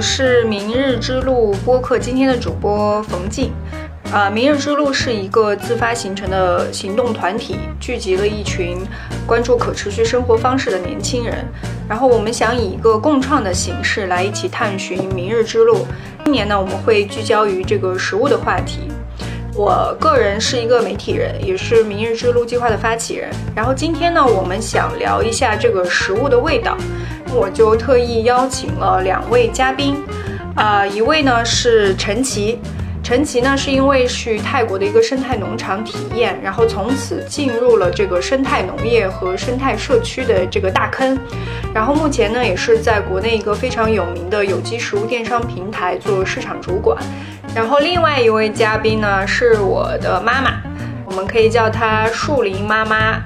是明日之路播客今天的主播冯静。啊，明日之路是一个自发形成的行动团体，聚集了一群关注可持续生活方式的年轻人。然后我们想以一个共创的形式来一起探寻明日之路。今年呢，我们会聚焦于这个食物的话题。我个人是一个媒体人，也是明日之路计划的发起人。然后今天呢，我们想聊一下这个食物的味道，我就特意邀请了两位嘉宾，啊，一位呢是陈奇。陈奇呢，是因为去泰国的一个生态农场体验，然后从此进入了这个生态农业和生态社区的这个大坑，然后目前呢，也是在国内一个非常有名的有机食物电商平台做市场主管。然后另外一位嘉宾呢，是我的妈妈，我们可以叫她树林妈妈。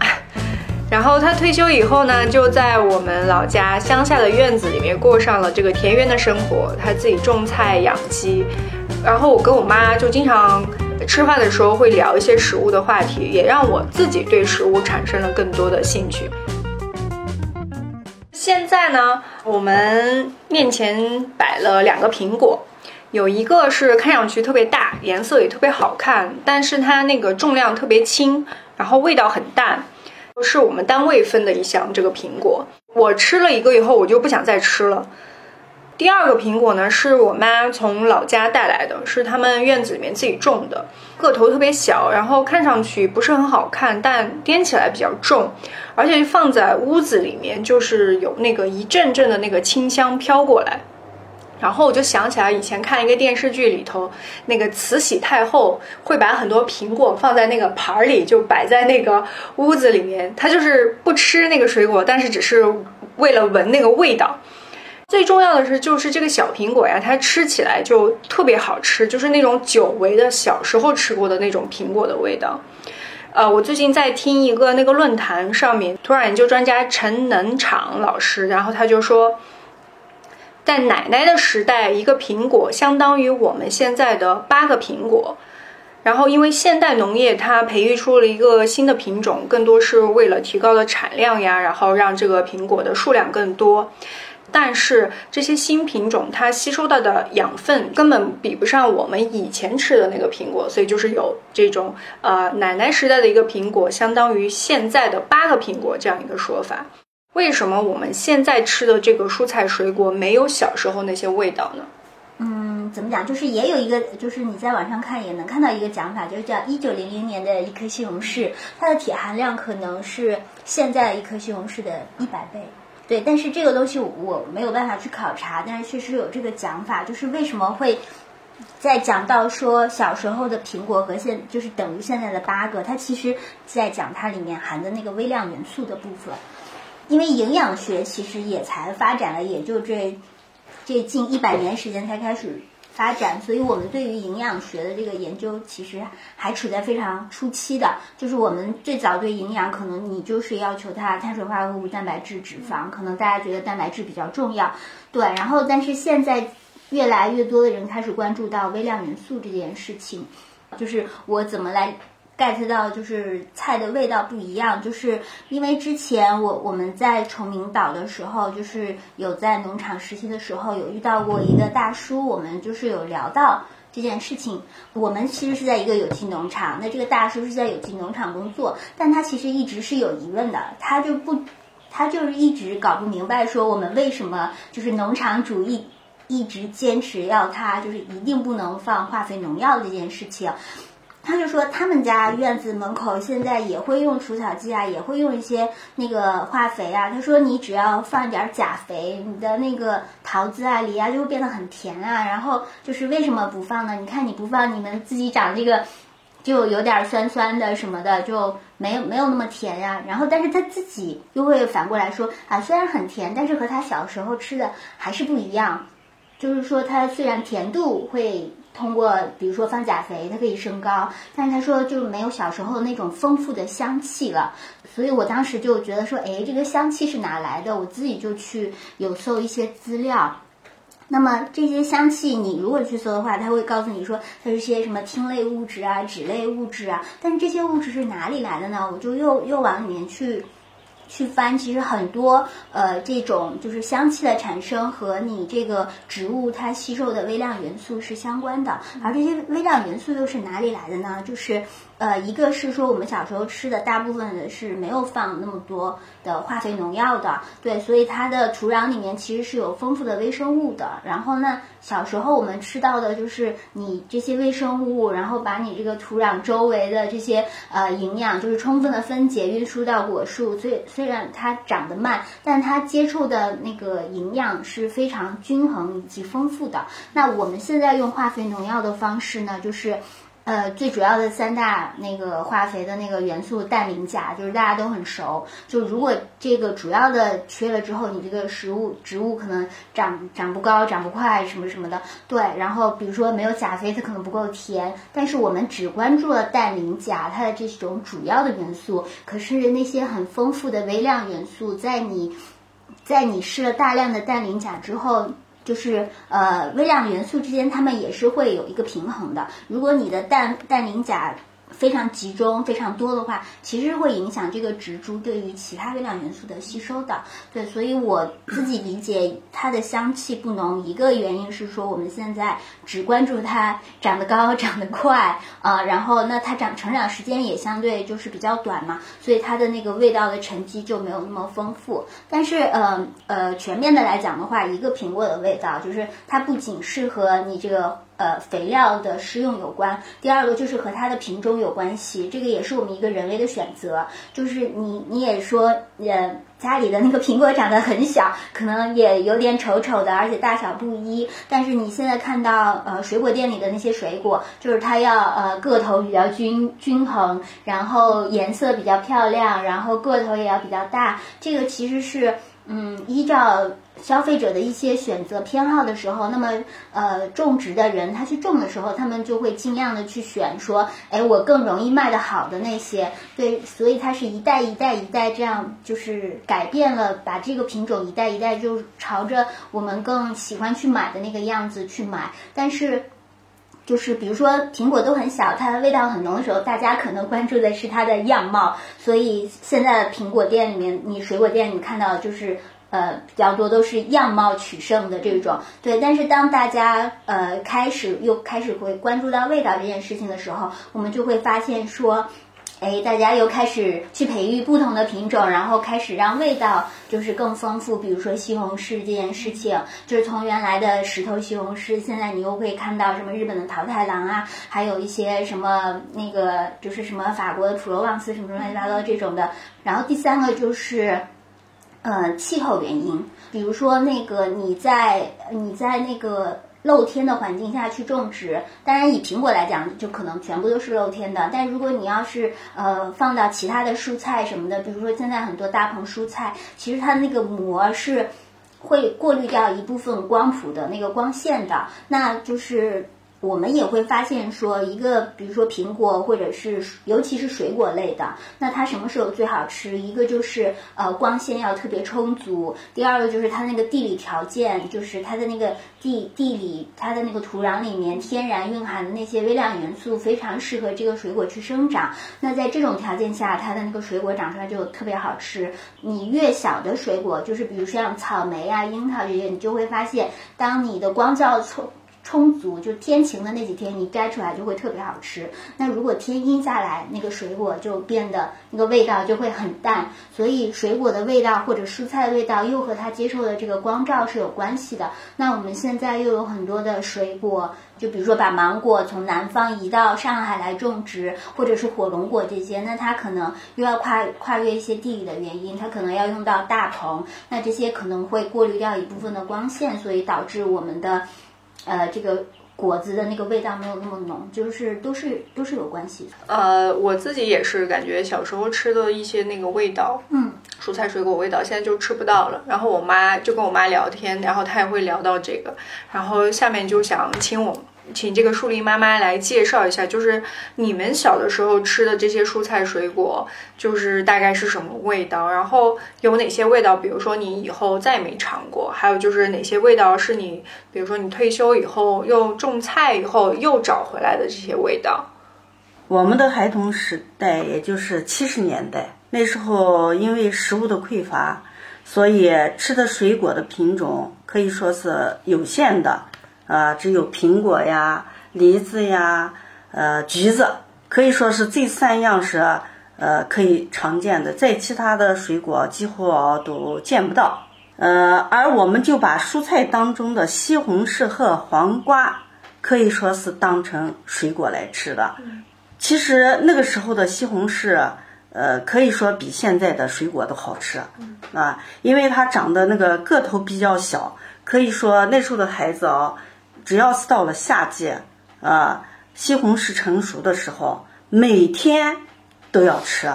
然后他退休以后呢，就在我们老家乡下的院子里面过上了这个田园的生活，他自己种菜养鸡。然后我跟我妈就经常吃饭的时候会聊一些食物的话题，也让我自己对食物产生了更多的兴趣。现在呢，我们面前摆了两个苹果，有一个是看上去特别大，颜色也特别好看，但是它那个重量特别轻，然后味道很淡，是我们单位分的一箱这个苹果。我吃了一个以后，我就不想再吃了。第二个苹果呢，是我妈从老家带来的，是他们院子里面自己种的，个头特别小，然后看上去不是很好看，但掂起来比较重，而且放在屋子里面就是有那个一阵阵的那个清香飘过来。然后我就想起来以前看一个电视剧里头，那个慈禧太后会把很多苹果放在那个盘儿里，就摆在那个屋子里面，她就是不吃那个水果，但是只是为了闻那个味道。最重要的是，就是这个小苹果呀，它吃起来就特别好吃，就是那种久违的小时候吃过的那种苹果的味道。呃，我最近在听一个那个论坛上面，土壤研究专家陈能场老师，然后他就说，在奶奶的时代，一个苹果相当于我们现在的八个苹果。然后，因为现代农业它培育出了一个新的品种，更多是为了提高的产量呀，然后让这个苹果的数量更多。但是这些新品种它吸收到的养分根本比不上我们以前吃的那个苹果，所以就是有这种呃奶奶时代的一个苹果相当于现在的八个苹果这样一个说法。为什么我们现在吃的这个蔬菜水果没有小时候那些味道呢？嗯，怎么讲？就是也有一个，就是你在网上看也能看到一个讲法，就是叫一九零零年的一颗西红柿，它的铁含量可能是现在一颗西红柿的一百倍。对，但是这个东西我没有办法去考察，但是确实有这个讲法，就是为什么会，在讲到说小时候的苹果和现就是等于现在的八个，它其实在讲它里面含的那个微量元素的部分，因为营养学其实也才发展了，也就这这近一百年时间才开始。发展，所以我们对于营养学的这个研究其实还处在非常初期的。就是我们最早对营养，可能你就是要求它碳水化合物、蛋白质、脂肪，可能大家觉得蛋白质比较重要，对。然后，但是现在越来越多的人开始关注到微量元素这件事情，就是我怎么来。Get 到就是菜的味道不一样，就是因为之前我我们在崇明岛的时候，就是有在农场实习的时候，有遇到过一个大叔，我们就是有聊到这件事情。我们其实是在一个有机农场，那这个大叔是在有机农场工作，但他其实一直是有疑问的，他就不，他就是一直搞不明白，说我们为什么就是农场主义一直坚持要他就是一定不能放化肥农药这件事情。他就说，他们家院子门口现在也会用除草剂啊，也会用一些那个化肥啊。他说，你只要放一点钾肥，你的那个桃子啊、梨啊就会变得很甜啊。然后就是为什么不放呢？你看你不放，你们自己长这个就有点酸酸的什么的，就没有没有那么甜呀。然后但是他自己又会反过来说啊，虽然很甜，但是和他小时候吃的还是不一样。就是说，它虽然甜度会。通过比如说放钾肥，它可以升高，但是他说就没有小时候那种丰富的香气了，所以我当时就觉得说，哎，这个香气是哪来的？我自己就去有搜一些资料。那么这些香气，你如果去搜的话，它会告诉你说它是些什么烃类物质啊、酯类物质啊。但是这些物质是哪里来的呢？我就又又往里面去去翻，其实很多呃这种就是香气的产生和你这个植物它吸收的微量元素是相关的，而这些微量元素又是哪里来的呢？就是呃一个是说我们小时候吃的大部分的是没有放那么多的化肥农药的，对，所以它的土壤里面其实是有丰富的微生物的。然后呢，小时候我们吃到的就是你这些微生物，然后把你这个土壤周围的这些呃营养就是充分的分解运输到果树，所以虽然它长得慢，但它接触的那个营养是非常均衡以及丰富的。那我们现在用化肥农药的方式呢，就是。呃，最主要的三大那个化肥的那个元素氮磷钾，就是大家都很熟。就如果这个主要的缺了之后，你这个食物植物可能长长不高、长不快什么什么的。对，然后比如说没有钾肥，它可能不够甜。但是我们只关注了氮磷钾，它的这种主要的元素。可是那些很丰富的微量元素，在你，在你施了大量的氮磷钾之后。就是呃，微量元素之间，它们也是会有一个平衡的。如果你的氮氮磷钾非常集中、非常多的话，其实会影响这个植株对于其他微量元素的吸收的。对，所以我自己理解它的香气不浓，一个原因是说我们现在只关注它长得高、长得快啊，然后那它长成长时间也相对就是比较短嘛，所以它的那个味道的沉积就没有那么丰富。但是呃呃，全面的来讲的话，一个苹果的味道就是它不仅适合你这个。呃，肥料的施用有关。第二个就是和它的品种有关系，这个也是我们一个人为的选择。就是你你也说，呃，家里的那个苹果长得很小，可能也有点丑丑的，而且大小不一。但是你现在看到呃水果店里的那些水果，就是它要呃个头比较均均衡，然后颜色比较漂亮，然后个头也要比较大。这个其实是嗯依照。消费者的一些选择偏好的时候，那么呃，种植的人他去种的时候，他们就会尽量的去选说，哎，我更容易卖的好的那些，对，所以它是一代一代一代这样，就是改变了，把这个品种一代一代就朝着我们更喜欢去买的那个样子去买，但是。就是比如说苹果都很小，它的味道很浓的时候，大家可能关注的是它的样貌，所以现在的苹果店里面，你水果店你看到就是呃比较多都是样貌取胜的这种，对。但是当大家呃开始又开始会关注到味道这件事情的时候，我们就会发现说。哎，大家又开始去培育不同的品种，然后开始让味道就是更丰富。比如说西红柿这件事情，就是从原来的石头西红柿，现在你又会看到什么日本的桃太郎啊，还有一些什么那个就是什么法国的普罗旺斯什么乱七八糟这种的。然后第三个就是，呃，气候原因，比如说那个你在你在那个。露天的环境下去种植，当然以苹果来讲，就可能全部都是露天的。但如果你要是呃放到其他的蔬菜什么的，比如说现在很多大棚蔬菜，其实它那个膜是会过滤掉一部分光谱的那个光线的，那就是。我们也会发现说，一个比如说苹果，或者是尤其是水果类的，那它什么时候最好吃？一个就是呃光线要特别充足，第二个就是它那个地理条件，就是它的那个地地理，它的那个土壤里面天然蕴含的那些微量元素非常适合这个水果去生长。那在这种条件下，它的那个水果长出来就特别好吃。你越小的水果，就是比如说像草莓啊、樱桃这些，你就会发现，当你的光照充。充足，就天晴的那几天，你摘出来就会特别好吃。那如果天阴下来，那个水果就变得那个味道就会很淡。所以水果的味道或者蔬菜的味道又和它接受的这个光照是有关系的。那我们现在又有很多的水果，就比如说把芒果从南方移到上海来种植，或者是火龙果这些，那它可能又要跨跨越一些地理的原因，它可能要用到大棚，那这些可能会过滤掉一部分的光线，所以导致我们的。呃，这个果子的那个味道没有那么浓，就是都是都是有关系的。呃，我自己也是感觉小时候吃的一些那个味道，嗯，蔬菜水果味道，现在就吃不到了。然后我妈就跟我妈聊天，然后她也会聊到这个，然后下面就想请我。请这个树林妈妈来介绍一下，就是你们小的时候吃的这些蔬菜水果，就是大概是什么味道？然后有哪些味道？比如说你以后再也没尝过，还有就是哪些味道是你，比如说你退休以后又种菜以后又找回来的这些味道？我们的孩童时代，也就是七十年代，那时候因为食物的匮乏，所以吃的水果的品种可以说是有限的，啊，只有苹果呀、梨子呀、呃橘子，可以说是这三样是呃可以常见的，在其他的水果几乎都见不到。呃，而我们就把蔬菜当中的西红柿和黄瓜，可以说是当成水果来吃的。其实那个时候的西红柿，呃，可以说比现在的水果都好吃啊，因为它长得那个个头比较小，可以说那时候的孩子啊，只要是到了夏季，啊，西红柿成熟的时候，每天都要吃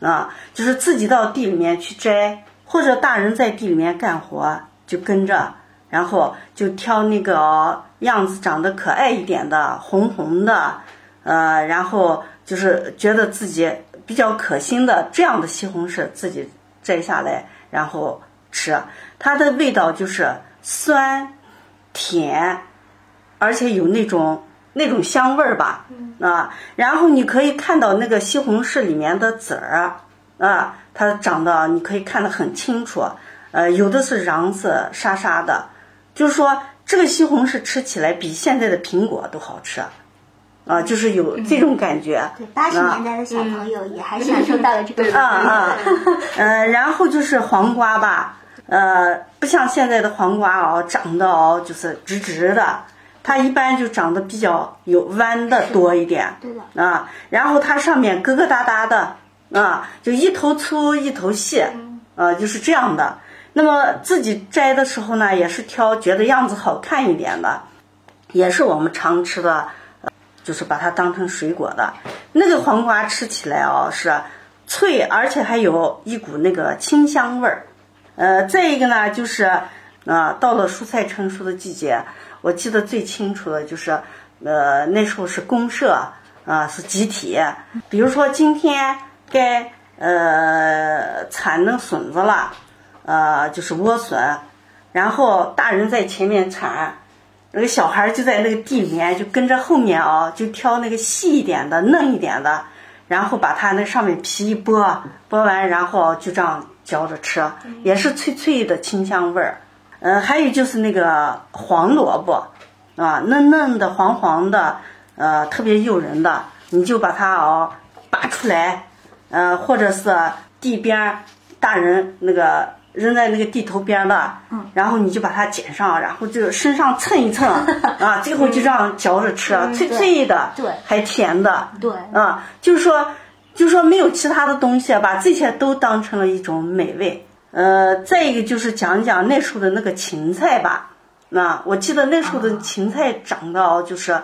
啊，就是自己到地里面去摘。或者大人在地里面干活，就跟着，然后就挑那个样子长得可爱一点的，红红的，呃，然后就是觉得自己比较可心的这样的西红柿，自己摘下来，然后吃。它的味道就是酸、甜，而且有那种那种香味儿吧，啊，然后你可以看到那个西红柿里面的籽儿。啊，它长得你可以看得很清楚，呃，有的是瓤子沙沙的，就是说这个西红柿吃起来比现在的苹果都好吃，啊，就是有这种感觉。对，八十年代的小朋友也还享受到了这个。啊啊，嗯，然后就是黄瓜吧，呃，不像现在的黄瓜哦，长得哦就是直直的，它一般就长得比较有弯的多一点。对的。啊，然后它上面疙疙瘩瘩的。啊，就一头粗一头细，啊，就是这样的。那么自己摘的时候呢，也是挑觉得样子好看一点的，也是我们常吃的，就是把它当成水果的。那个黄瓜吃起来哦是脆，而且还有一股那个清香味儿。呃，再一个呢，就是啊，到了蔬菜成熟的季节，我记得最清楚的就是，呃，那时候是公社啊，是集体，比如说今天。该呃铲那笋子了，呃就是莴笋，然后大人在前面铲，那个小孩就在那个地里面就跟着后面啊，就挑那个细一点的、嫩一点的，然后把它那上面皮一剥，剥完然后就这样嚼着吃，也是脆脆的清香味儿。嗯，还有就是那个黄萝卜，啊嫩嫩的、黄黄的，呃特别诱人的，你就把它哦拔出来。呃，或者是地边大人那个扔在那个地头边的，嗯，然后你就把它捡上，然后就身上蹭一蹭，啊，最后就这样嚼着吃，脆脆的，对，还甜的，对，啊，就是说，就是说没有其他的东西，把这些都当成了一种美味。呃，再一个就是讲讲那时候的那个芹菜吧，那我记得那时候的芹菜长得就是。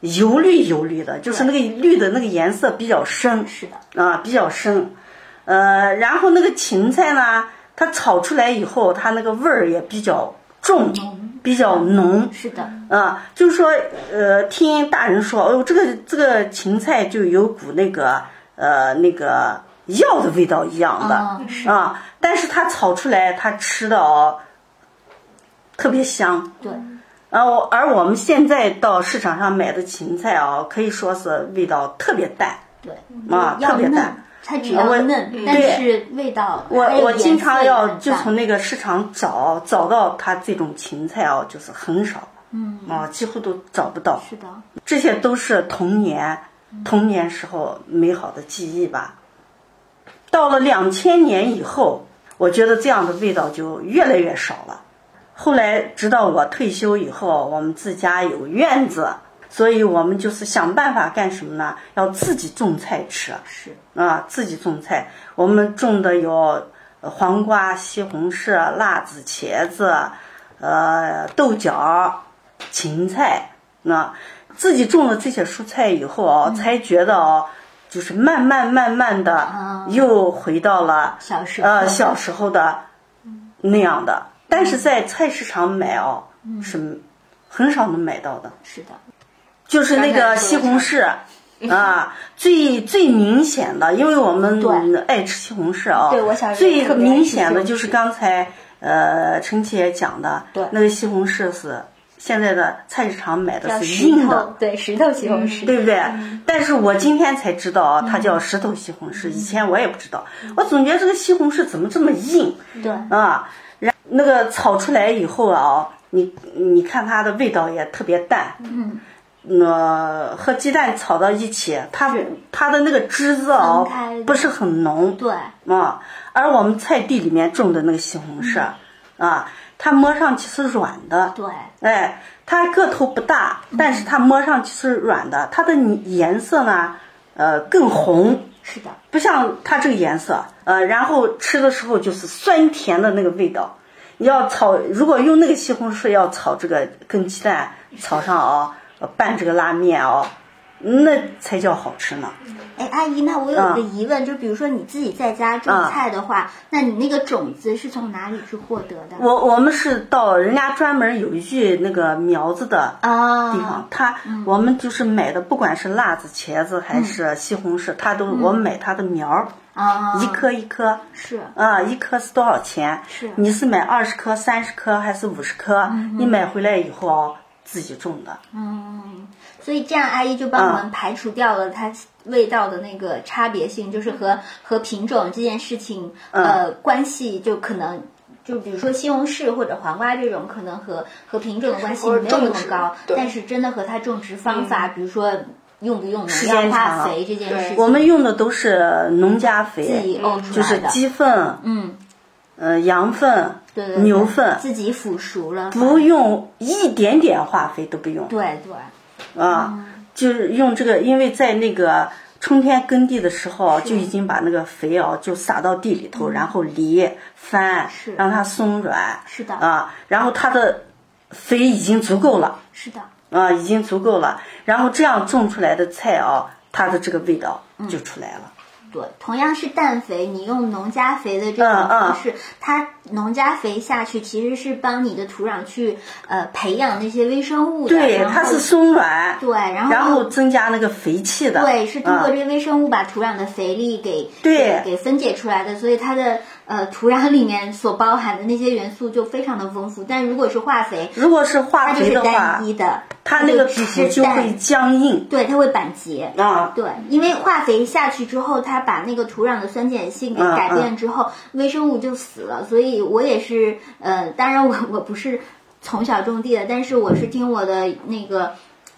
油绿油绿的，就是那个绿的那个颜色比较深，是的啊，比较深。呃，然后那个芹菜呢，它炒出来以后，它那个味儿也比较重，比较浓。是的啊，就是说，呃，听大人说，哦，这个这个芹菜就有股那个呃那个药的味道一样的啊，但是它炒出来，它吃的哦特别香。对。然后，而我们现在到市场上买的芹菜啊，可以说是味道特别淡，对，啊，特别淡。它只要嫩，但是味道我我经常要就从那个市场找，找到它这种芹菜哦，就是很少，嗯，啊，几乎都找不到。是的，这些都是童年童年时候美好的记忆吧。到了两千年以后，我觉得这样的味道就越来越少了。后来，直到我退休以后，我们自家有院子，所以我们就是想办法干什么呢？要自己种菜吃。是啊，自己种菜，我们种的有黄瓜、西红柿、辣子、茄子，呃，豆角、芹菜。那自己种了这些蔬菜以后啊，才觉得哦，就是慢慢慢慢的又回到了小时呃小时候的那样的。但是在菜市场买哦，是很少能买到的。是的，就是那个西红柿啊，最最明显的，因为我们爱吃西红柿啊。对，我想最明显的就是刚才呃陈姐讲的，那个西红柿是现在的菜市场买的是硬的，对，石头西红柿。对不对？但是我今天才知道啊，它叫石头西红柿，以前我也不知道。我总觉得这个西红柿怎么这么硬对，啊？然那个炒出来以后啊，你你看它的味道也特别淡，嗯，那和鸡蛋炒到一起，它它的那个汁子啊不是很浓，对，啊，而我们菜地里面种的那个西红柿，啊，它摸上去是软的，对，哎，它个头不大，但是它摸上去是软的，它的颜色呢，呃，更红，是的，不像它这个颜色，呃，然后吃的时候就是酸甜的那个味道。你要炒，如果用那个西红柿要炒这个跟鸡蛋炒上啊，呃拌这个拉面哦，那才叫好吃呢。哎，阿姨，那我有啊一个疑问，就比如说你自己在家种菜的话，那你那个种子是从哪里去获得的？我我们是到人家专门有一句那个苗子的啊，地方，他我们就是买的，不管是辣子、茄子还是西红柿，他都我们买它的苗儿，啊，一颗一颗。是啊，一颗是多少钱？是你是买二十颗、三十颗还是五十颗？你买回来以后啊，自己种的。嗯，所以这样阿姨就帮我们排除掉了它味道的那个差别性，就是和和品种这件事情呃关系就可能。就比如说西红柿或者黄瓜这种，可能和和品种的关系没有那么高，但是真的和它种植方法，比如说用不用时农药化肥这件事情，我们用的都是农家自己肥，就是鸡粪、嗯，呃羊粪、对对对，牛粪，自己腐熟了，不用一点点化肥都不用。对对，啊，就是用这个，因为在那个。春天耕地的时候啊就已经把那个肥哦就撒到地里头，然后犁翻是，让它松软。是的啊，然后它的肥已经足够了。是的，啊，已经足够了。然后这样种出来的菜啊，它的这个味道就出来了。对，同样是氮肥，你用农家肥的这种嗯嗯方式，它农家肥下去其实是帮你的土壤去呃培养那些微生物的，对，它是松软，对，然后然后增加那个肥气的。对，是通过这微生物把土壤的肥力给对给给分解出来的，所以它的呃土壤里面所包含的那些元素就非常的丰富。但如果是化肥，如果是化它就是肥的话单，一的，它那个只是就会，僵硬对，它会板结。啊。对，因为化肥下去之后，它把那个土壤的酸碱性给嗯改变之后，微生物就死了。所以我也是，呃，当然我我不是从小种地的，但是我是听我的那个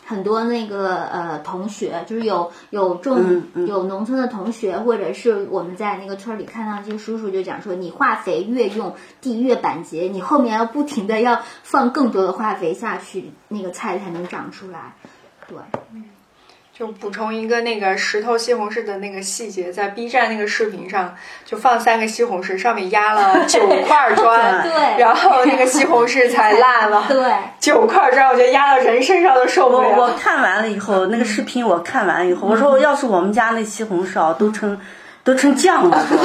很多那个呃同学，就是有有种、嗯有农村的同学，或者是我们在那个村里看到一些叔叔就讲说，你化肥越用地越板结，你后面要不停的要放更多的化肥下去，那个菜才能长出来。对。就补充一个那个石头西红柿的那个细节，在 B 站那个视频上，就放三个西红柿，上面压了 九块砖，对。然后那个西红柿才烂了。对，九块砖，我觉得压到人身上都受不我我。看完了以后，那个视频我看完以后，我说要是我们家那西红柿啊，都成都成酱了都。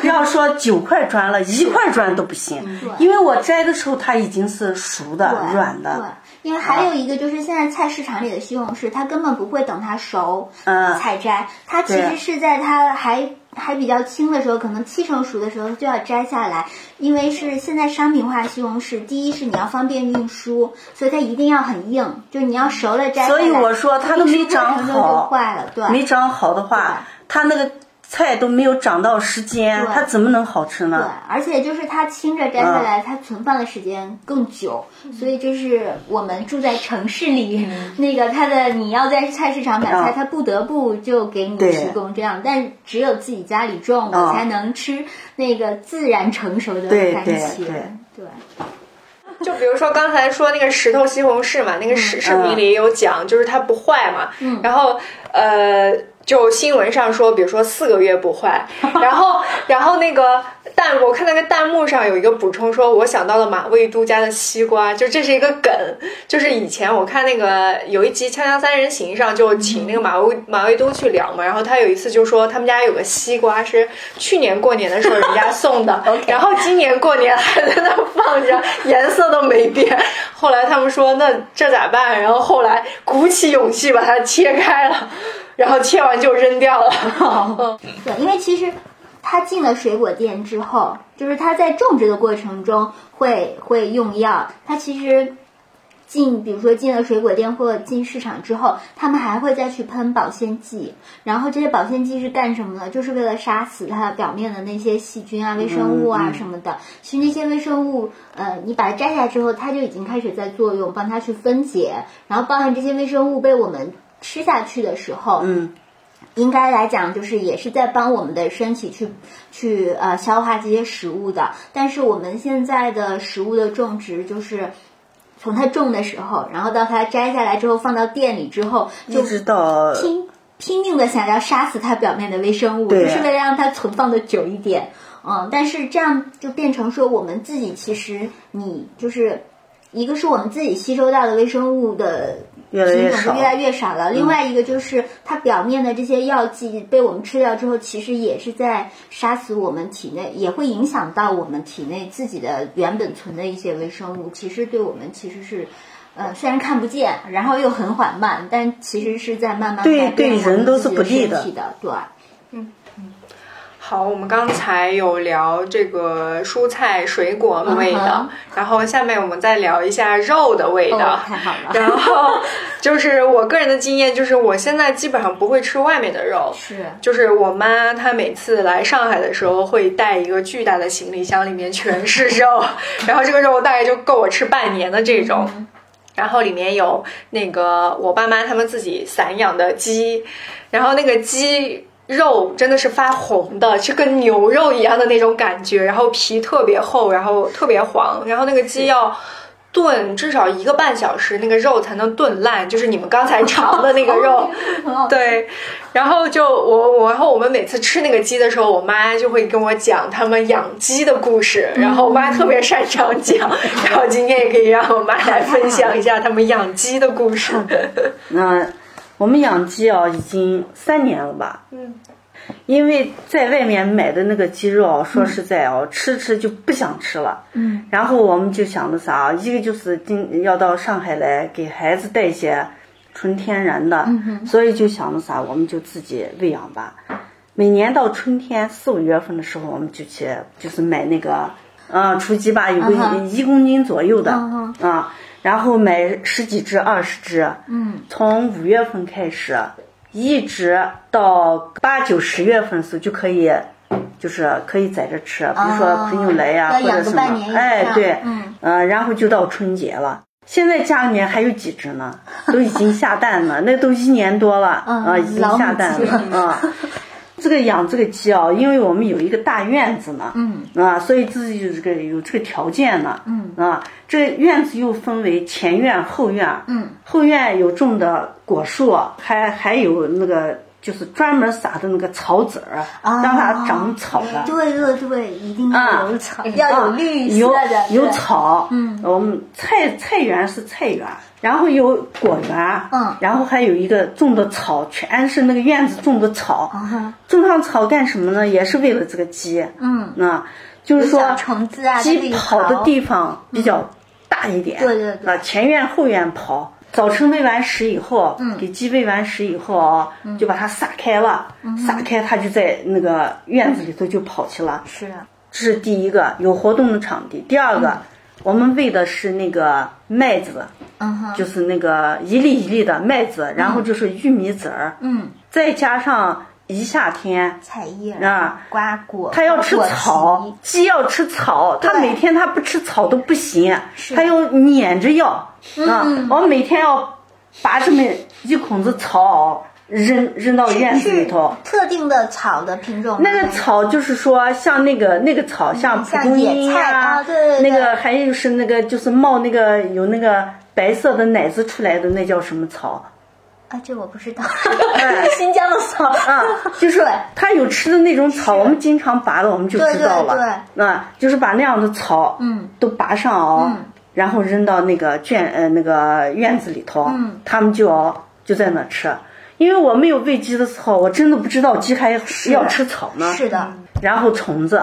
不 要说九块砖了，一块砖都不行，因为我摘的时候它已经是熟的、对。软对。的。，因为还有一个就是现在菜市场里的西红柿，它根本不会等它熟嗯。采摘，它其实是在它还还比较轻的时候，可能七成熟的时候就要摘下来，因为是现在商品化西红柿，第一是你要方便运输，所以它一定要很硬，就是你要熟了摘下来。所以我说它都没长好。坏了，对，没长好的话，它那个菜都没有长到时间，它怎么能好吃呢？对？，而且就是它青着摘嗯下来，它存放的时间更久，所以就是我们住在城市里，那个它的你要在菜市场买菜，嗯它不得不就给你提供这样，但只有自己家里种的嗯才能吃那个自然成熟的番对对茄，对对。就比如说刚才说那个石头西红柿嘛，那个视视频里也有讲，就是它不坏嘛。嗯。然后呃，就新闻上说，比如说四个月不坏，然后然后那个弹，我看那个弹幕上有一个补充说，我想到了马未都家的西瓜，就这是一个梗，就是以前我看那个有一集《锵锵三人行》上就请那个马未马未都去聊嘛，然后他有一次就说他们家有个西瓜是去年过年的时候人家送的，然后今年过年还在那放着，颜色都没变。后来他们说那这咋办？然后后来鼓起勇气把它切开了，然后切完就扔掉了。对，因为其实它进了水果店之后，就是它在种植的过程中会会用药，它其实。进，比如说进了水果店或进市场之后，他们还会再去喷保鲜剂。然后这些保鲜剂是干什么呢？就是为了杀死它表面的那些细菌啊、微生物啊什么的。其实那些微生物，呃，你把它摘下来之后，它就已经开始在作用，帮它去分解。然后包含这些微生物被我们吃下去的时候，嗯，应该来讲，就是也是在帮我们的身体去去呃消化这些食物的。但是我们现在的食物的种植，就是从它种的时候，然后到它摘下来之后放到店里之后，就一直到拼拼命的想要杀死它表面的微生物，就是为了让它存放的久一点。嗯，但是这样就变成说，我们自己其实你就是一个是我们自己吸收到的微生物的越来越少品种就越来越少了。另外一个就是它表面的这些药剂被我们吃掉之后，其实也是在杀死我们体内，也会影响到我们体内自己的原本存的一些微生物。其实对我们其实是。呃，虽然看不见，然后又很缓慢，但其实是在慢慢对改变对人都是我们自己不利的身体的，对。好，我们刚才有聊这个蔬菜水果味的，味道然后下面我们再聊一下肉的味道。哦，太好了，然后 就是我个人的经验，就是我现在基本上不会吃外面的肉，是就是我妈她每次来上海的时候会带一个巨大的行李箱，里面全是肉，然后这个肉大概就够我吃半年的这种。然后里面有那个我爸妈他们自己散养的鸡，然后那个鸡肉真的是发红的，就跟牛肉一样的那种感觉，然后皮特别厚，然后特别黄，然后那个鸡要。炖至少一个半小时，那个肉才能炖烂，就是你们刚才尝的那个肉。对，然后就我我，然后我们每次吃那个鸡的时候，我妈就会跟我讲他们养鸡的故事，然后我妈特别擅长讲，然后今天也可以让我妈来分享一下他们养鸡的故事。那我们养鸡啊，已经三年了吧？嗯。因为在外面买的那个鸡肉啊，说实在哦，吃吃就不想吃了。嗯。然后我们就想的啥，一个就是今要到上海来给孩子带一些纯天然的，所以就想的啥，我们就自己喂养吧。每年到春天四五月份的时候，我们就去就是买那个，啊，雏鸡吧，有个一公斤左右的，啊，然后买十几只、二十只，嗯，从五月份开始。一直到八九十月份的时候就可以，就是可以在这吃，比如说朋友来呀、或者什么哎，对，嗯呃，然后就到春节了。现在家里面还有几只呢？都已经下蛋了，那都一年多了，嗯啊，已经下蛋了，啊。这个养这个鸡啊，因为我们有一个大院子呢，嗯，啊，所以自己有这个有这个条件呢，嗯，啊，这院子又分为前院、后院，嗯，后院有种的果树，还还有那个就是专门撒的那个草籽儿，啊让它长草的，对对对，一定要啊有草，要有绿色有的，有有草，嗯，我们菜菜园是菜园，然后有果园，嗯。然后还有一个种的草，全是那个院子种的草，哈。种上草干什么呢？也是为了这个鸡，嗯，啊，就是说虫子啊鸡跑的地方比较大一点，对对对。啊，前院后院跑。早晨喂完食以后，嗯，给鸡喂完食以后啊，就把它撒开了，撒开它就在那个院子里头就跑去了。是这是第一个有活动的场地。第二个，我们喂的是那个麦子，就是那个一粒一粒的麦子，然后就是玉米籽儿，嗯，再加上一夏天菜叶啊瓜果，它要吃草，鸡要吃草，它每天它不吃草都不行，是它要撵着要啊。我每天要拔这么一孔子草扔扔到院子里头。特定的草的品种，那个草就是说，像那个那个草，像蒲像公英呀、啊对对对那个还有是那个就是冒那个有那个白色的奶子出来的，那叫什么草？啊，这我不知道，哎新疆的草 啊，就是对它有吃的那种草，我们经常拔了，我们就知道了。对啊，就是把那样的草，嗯，都拔上哦，然后扔到那个圈呃那个院子里头，嗯，他们就要就在那吃。因为我没有喂鸡的时候，我真的不知道鸡还要吃草呢。是的，然后虫子，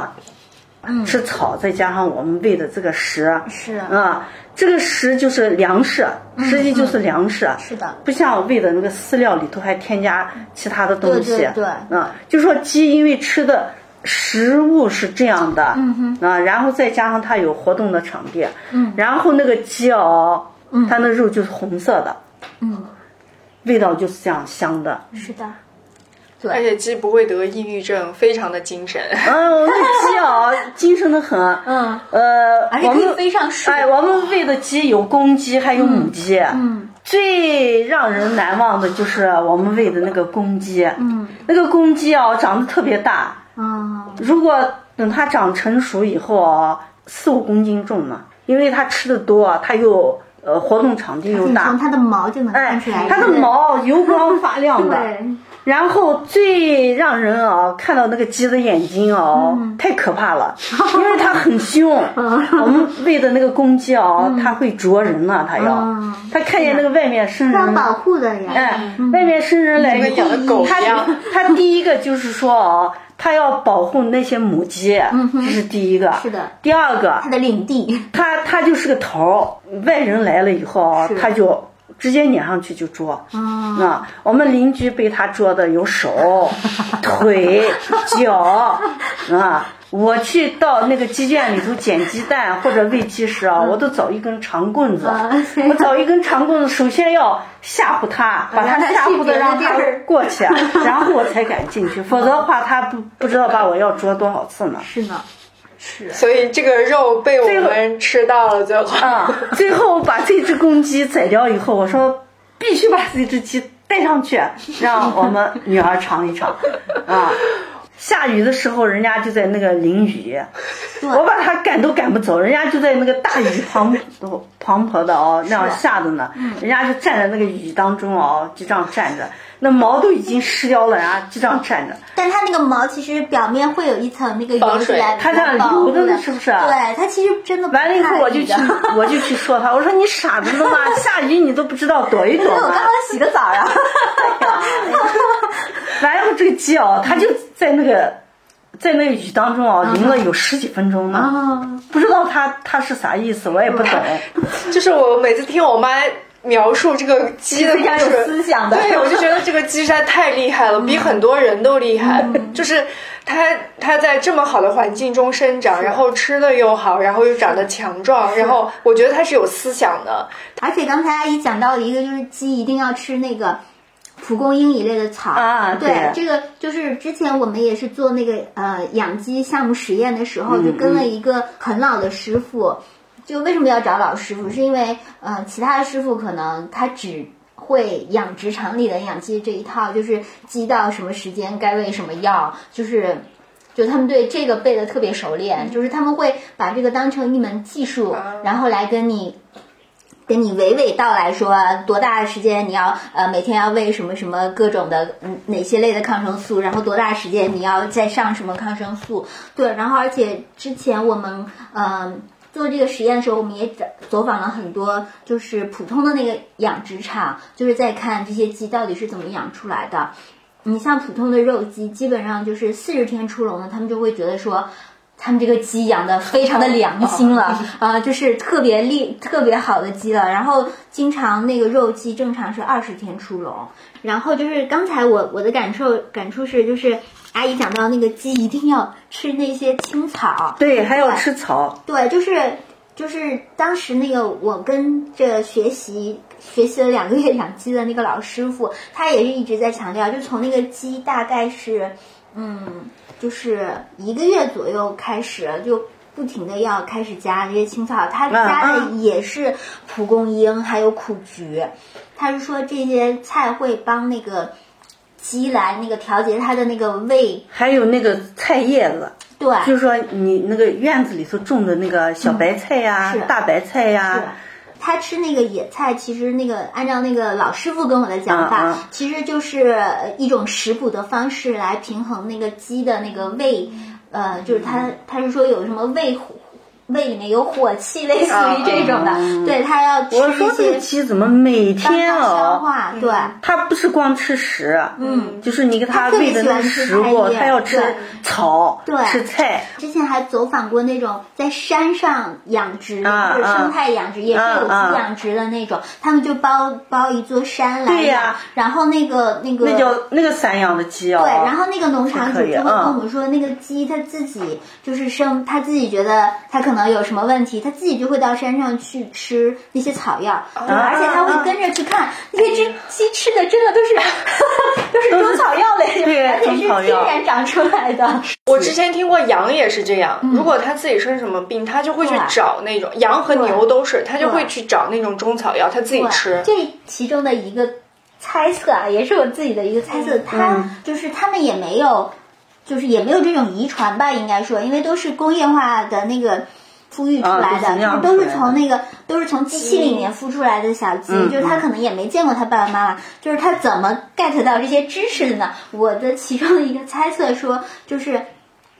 嗯。吃草，再加上我们喂的这个食，是。啊，这个食就是粮食，实际就是粮食。是的，不像我喂的那个饲料里头还添加其他的东西。对对对。啊，就说鸡因为吃的食物是这样的，嗯哼，啊，然后再加上它有活动的场地，嗯，然后那个鸡哦，它那肉就是红色的，嗯，味道就是这样香的。是的，而且鸡不会得抑郁症，非常的精神。嗯，那鸡啊，精神的很。嗯，呃，而且可以我们飞上树。哎，我们喂的鸡有公鸡，还有母鸡。嗯，最让人难忘的就是我们喂的那个公鸡。嗯，那个公鸡啊，长得特别大。嗯，如果等它长成熟以后啊，四五公斤重呢，因为它吃的多，它又呃活动场地又大从大。它的毛就能看哎出来，，它的毛油光发亮的。对，然后最让人啊看到那个鸡的眼睛哦，嗯太可怕了，因为它很凶。我们喂的那个公鸡啊，它会啄人呢，它要嗯，它看见那个外面生人，保护的呀。哎，外面生人来以后就跟养的狗一它样 它第一个就是说啊，它要保护那些母鸡，这是第一个。是的。第二个，它的领地。它它就是个头儿，外人来了以后啊，它就直接撵上去就捉。嗯啊，我们邻居被他捉的有手、腿、脚啊。我去到那个鸡圈里头捡鸡蛋或者喂鸡时啊，我都找一根长棍子，啊我找一根长棍子，首先要吓唬他，把他吓唬的让他过去，然后我才敢进去，否则的话他不不知道把我要捉多少次呢。是呢，是。所以这个肉被我们吃到了，最后。啊，最后把这只公鸡宰掉以后，我说必须把这只鸡带上去，让我们女儿尝一尝。啊，下雨的时候，人家就在那个淋雨，我把他赶都赶不走，人家就在那个大雨滂沱滂沱的哦，那样下的呢，人家就站在那个雨当中哦，就这样站着，那毛都已经湿掉了，然后就这样站着。但它那个毛其实表面会有一层那个油防水它这样流的呢，是不是对，它其实真的完了以后，我就去我就去说他，我说你傻子呢吗？下雨你都不知道躲一躲吗？我刚？刚洗个澡啊。完了以后，这个鸡哦，它就在那个在那个雨当中哦，淋了有十几分钟呢，啊，不知道它它是啥意思，我也不懂。就是我每次听我妈描述这个鸡的故非常有事，思想的。对，我就觉得这个鸡实在太厉害了，比很多人都厉害。就是它，它在这么好的环境中生长，然后吃的又好，然后又长得强壮，然后我觉得它是有思想的。而且刚才阿姨讲到了一个，就是鸡一定要吃那个蒲公英一类的草啊对，对这个就是之前我们也是做那个呃养鸡项目实验的时候，就跟了一个很老的师傅。就为什么要找老师傅？是因为呃，其他的师傅可能他只会养殖场里的养鸡这一套，就是鸡到什么时间该喂什么药，就是。就他们对这个背的特别熟练，就是他们会把这个当成一门技术，然后来跟你跟你娓娓道来说多大的时间你要呃每天要喂什么什么各种的嗯哪些类的抗生素，然后多大时间你要再上什么抗生素，对，然后而且之前我们嗯。做这个实验的时候，我们也走走访了很多，就是普通的那个养殖场，就是在看这些鸡到底是怎么养出来的。你像普通的肉鸡，基本上就是四十天出笼的，他们就会觉得说，他们这个鸡养的非常的良心了 啊、就是特别厉、特别好的鸡了。然后经常那个肉鸡正常是二十天出笼。然后就是刚才我我的感受感触是，就是阿姨讲到那个鸡一定要吃那些青草，对，还要吃草。对，就是就是当时那个我跟着学习学习了两个月养鸡的那个老师傅，他也是一直在强调，就从那个鸡大概是嗯，就是一个月左右开始就。不停的要开始加这些青草，他加的也是蒲公英，还有苦菊。他是说这些菜会帮那个鸡来那个调节它的那个胃，还有那个菜叶子，对，就是说你那个院子里头种的那个小白菜呀、是大白菜呀、是他吃那个野菜，其实那个按照那个老师傅跟我的讲法，嗯嗯其实就是一种食补的方式来平衡那个鸡的那个胃，呃，就是他他是说有什么胃火。胃里面有火气，类似于这种的，对他要吃我说一些这个鸡怎么每帮天哦消哦，化，对，它不是光吃食，嗯，就是你给它它特别喂的那个喜欢吃它要吃草，对。吃菜，之前还走访过那种在山上养殖的，啊就是生态养殖，也是有机啊。养殖的那种，他们就包包一座山来养，对呀。然后那个那个那叫那个散养的鸡哦。对，然后那个农场主就会跟嗯。我们说，那个鸡它自己就是生，它自己觉得它可能有什么问题，它自己就会到山上去吃那些草药，对而且它会跟着去看那些鸡鸡吃的，真的都是 都是中草药类，对而且是中草药天然长出来的。我之前听过羊也是这样，如果它自己生什么病，它就会去找那种羊和牛都是，它就会去找那种中草药，它自己吃。这其中的一个猜测啊，也是我自己的一个猜测，它就是他们也没有，就是也没有这种遗传吧，应该说，因为都是工业化的那个。孵育出来的，啊都是从那个都是从机器里面孵出来的小鸡，嗯就是他可能也没见过他爸爸妈妈，就是他怎么 get 到这些知识的呢？我的其中的一个猜测说，就是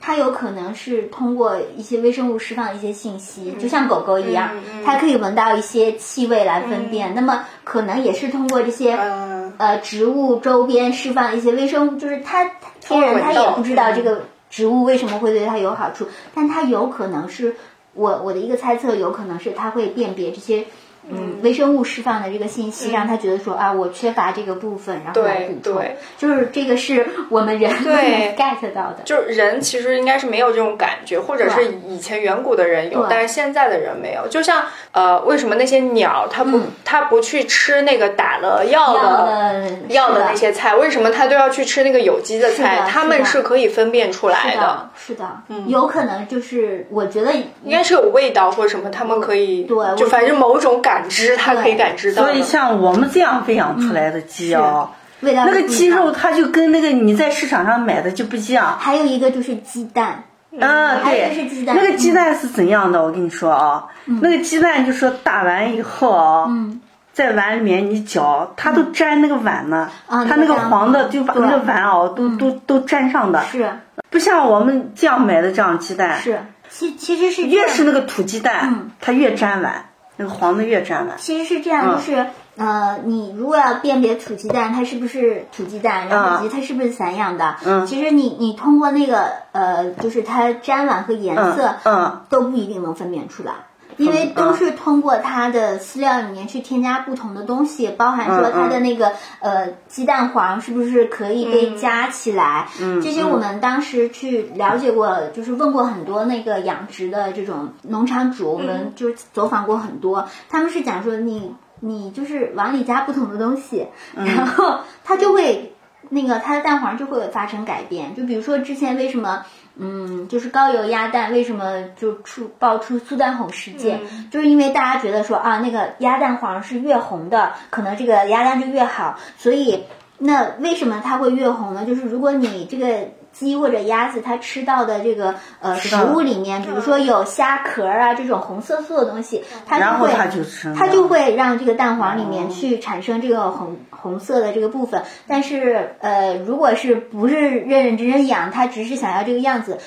它有可能是通过一些微生物释放一些信息，就像狗狗一样，嗯它可以闻到一些气味来分辨。那么可能也是通过这些、嗯。呃植物周边释放一些微生物，就是它它天然它也不知道这个植物为什么会对它有好处，但它有可能是我我的一个猜测，有可能是它会辨别这些。嗯，微生物释放的这个信息，让他觉得说啊，我缺乏这个部分，然后来对补充。对，就是这个是我们人对。get 到的。就是人其实应该是没有这种感觉，或者是以前远古的人有，但是现在的人没有。就像呃，为什么那些鸟它不、嗯。它不去吃那个打了药药的的药的那些菜，为什么它都要去吃那个有机的菜？的它们是可以分辨出来是的，是的，有可能就是我觉得应该是有味道或者什么，他们可以对就反正某种感知，它可以感知到的。所以像我们这样喂养出来的鸡啊，味道那个鸡肉它就跟那个你在市场上买的就不一样。还有一个就是鸡蛋，嗯，对是鸡，蛋。那个鸡蛋是怎样的？我跟你说啊，那个鸡蛋就说打完以后啊，嗯。在碗里面你搅，它都粘那个碗呢，啊它那个黄的就把那个碗哦都都都粘上的，是。不像我们这样买的这样鸡蛋，是，其其实是越是那个土鸡蛋嗯，它越粘碗，那个黄的越沾碗。其实是这样，就是呃，你如果要辨别土鸡蛋它是不是土鸡蛋，然后以及它是不是散养的，嗯其实你你通过那个呃，就是它粘碗和颜色，嗯都不一定能分辨出来。因为都是通过它的饲料里面去添加不同的东西，包含说它的那个呃鸡蛋黄是不是可以被加起来，这些我们当时去了解过，就是问过很多那个养殖的这种农场主，我们就是走访过很多，他们是讲说你你就是往里加不同的东西，然后它就会那个它的蛋黄就会发生改变，就比如说之前为什么。嗯，就是高油鸭蛋为什么就出爆出苏丹红事件，就是因为大家觉得说啊，那个鸭蛋黄是越红的，可能这个鸭蛋就越好，所以那为什么它会越红呢？就是如果你这个鸡或者鸭子它吃到的这个呃食物里面，比如说有虾壳啊这种红色素的东西，它就会它就生它就会让这个蛋黄里面去产生这个红红色的这个部分。但是呃，如果是不是认认真真养，它只是想要这个样子。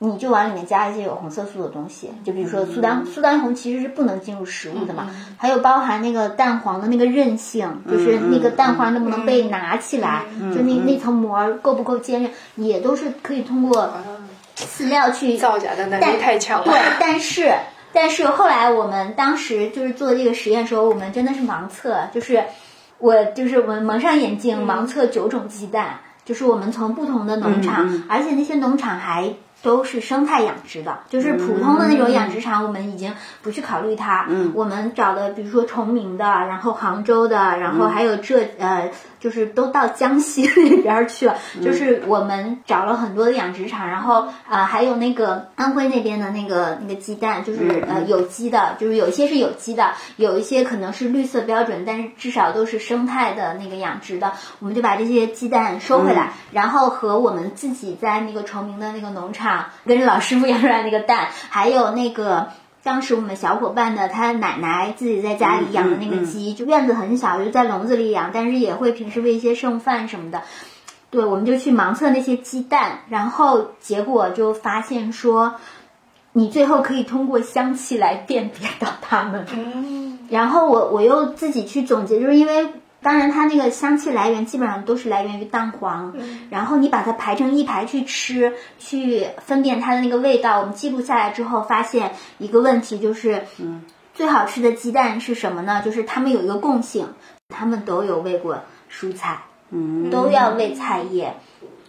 你就往里面加一些有红色素的东西，就比如说苏丹苏丹红其实是不能进入食物的嘛，还有包含那个蛋黄的那个韧性，就是那个蛋黄能不能被拿起来，就那那层膜够不够坚韧，也都是可以通过饲料去造假的能力太强了。对，但是但是后来我们当时就是做这个实验的时候，我们真的是盲测，就是我就是我们蒙上眼镜盲测九种鸡蛋，就是我们从不同的农场，而且那些农场还。都是生态养殖的，就是普通的那种养殖场，我们已经不去考虑它。嗯，我们找的，比如说崇明的，然后杭州的，然后还有浙呃，就是都到江西那边儿去了。就是我们找了很多的养殖场，然后啊、呃还有那个安徽那边的那个那个鸡蛋，就是呃有机的，就是有一些是有机的，有一些可能是绿色标准，但是至少都是生态的那个养殖的。我们就把这些鸡蛋收回来，然后和我们自己在那个崇明的那个农场跟着老师傅 养出来那个蛋，还有那个。当时我们小伙伴的他奶奶自己在家里养的那个鸡，就院子很小，就在笼子里养，但是也会平时喂一些剩饭什么的。对，我们就去盲测那些鸡蛋，然后结果就发现说，你最后可以通过香气来辨别到它们。然后我我又自己去总结，就是因为当然它那个香气来源基本上都是来源于蛋黄，然后你把它排成一排去吃，去分辨它的那个味道。我们记录下来之后，发现一个问题就是，嗯，最好吃的鸡蛋是什么呢？就是它们有一个共性，它们都有喂过蔬菜，嗯，都要喂菜叶。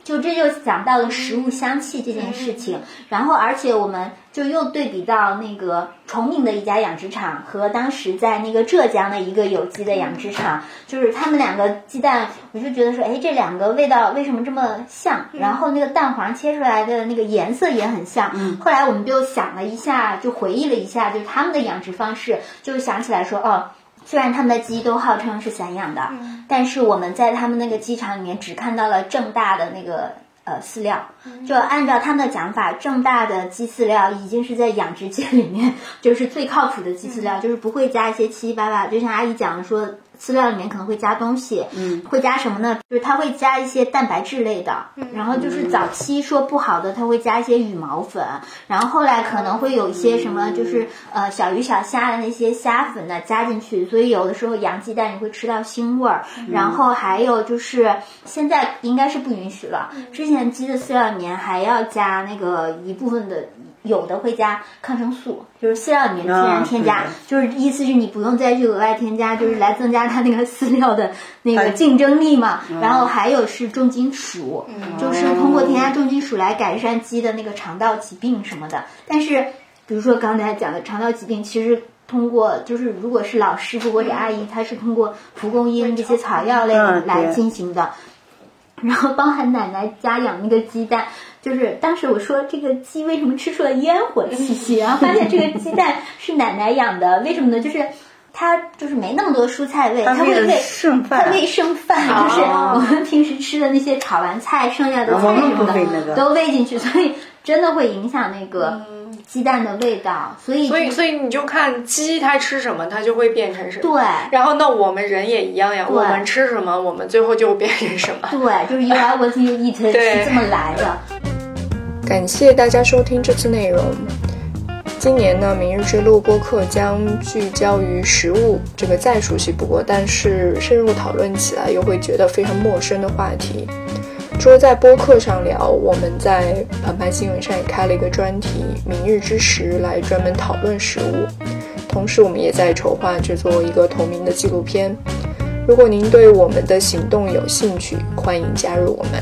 就这就讲到了食物香气这件事情。然后，而且我们就又对比到那个崇明的一家养殖场和当时在那个浙江的一个有机的养殖场，就是他们两个鸡蛋，我就觉得说，哎，这两个味道为什么这么像？然后那个蛋黄切出来的那个颜色也很像。后来我们就想了一下，就回忆了一下，就是他们的养殖方式，就想起来说，哦。虽然他们的鸡都号称是散养的，但是我们在他们那个鸡场里面只看到了正大的那个呃饲料，就按照他们的讲法，正大的鸡饲料已经是在养殖界里面 就是最靠谱的鸡饲料，就是不会加一些七七八八，就像阿姨讲的说。饲料里面可能会加东西，嗯，会加什么呢？就是它会加一些蛋白质类的，然后就是早期说不好的，它会加一些羽毛粉，然后后来可能会有一些什么，就是呃小鱼小虾的那些虾粉呢加进去，所以有的时候养鸡蛋你会吃到腥味儿。然后还有就是现在应该是不允许了，之前鸡的饲料里面还要加那个一部分的。有的会加抗生素，就是饲料里面天然添加，就是意思是你不用再去额外添加，就是来增加它那个饲料的那个竞争力嘛。然后还有是重金属，就是通过添加重金属来改善鸡的那个肠道疾病什么的。但是，比如说刚才讲的肠道疾病，其实通过就是如果是老师傅或者阿姨，他是通过蒲公英这些草药类来进行的。然后包含奶奶家养那个鸡蛋。就是当时我说这个鸡为什么吃出了烟火气息，然后发现这个鸡蛋是奶奶养的，为什么呢？就是它就是没那么多蔬菜味，它会喂剩饭，它喂剩饭，就是我们平时吃的那些炒完菜剩下的菜什么的都喂进去，所以真的会影响那个鸡蛋的味道。所以所以所以你就看鸡它吃什么，它就会变成什么。对。然后那我们人也一样呀，我们吃什么，我们最后就变成什么。对，就是 you are what you eat 是这么来的。感谢大家收听这次内容。今年呢，明日之路播客将聚焦于食物这个再熟悉不过，但是深入讨论起来又会觉得非常陌生的话题。除了在播客上聊，我们在澎湃新闻上也开了一个专题《明日之时》，来专门讨论食物。同时，我们也在筹划制作一个同名的纪录片。如果您对我们的行动有兴趣，欢迎加入我们。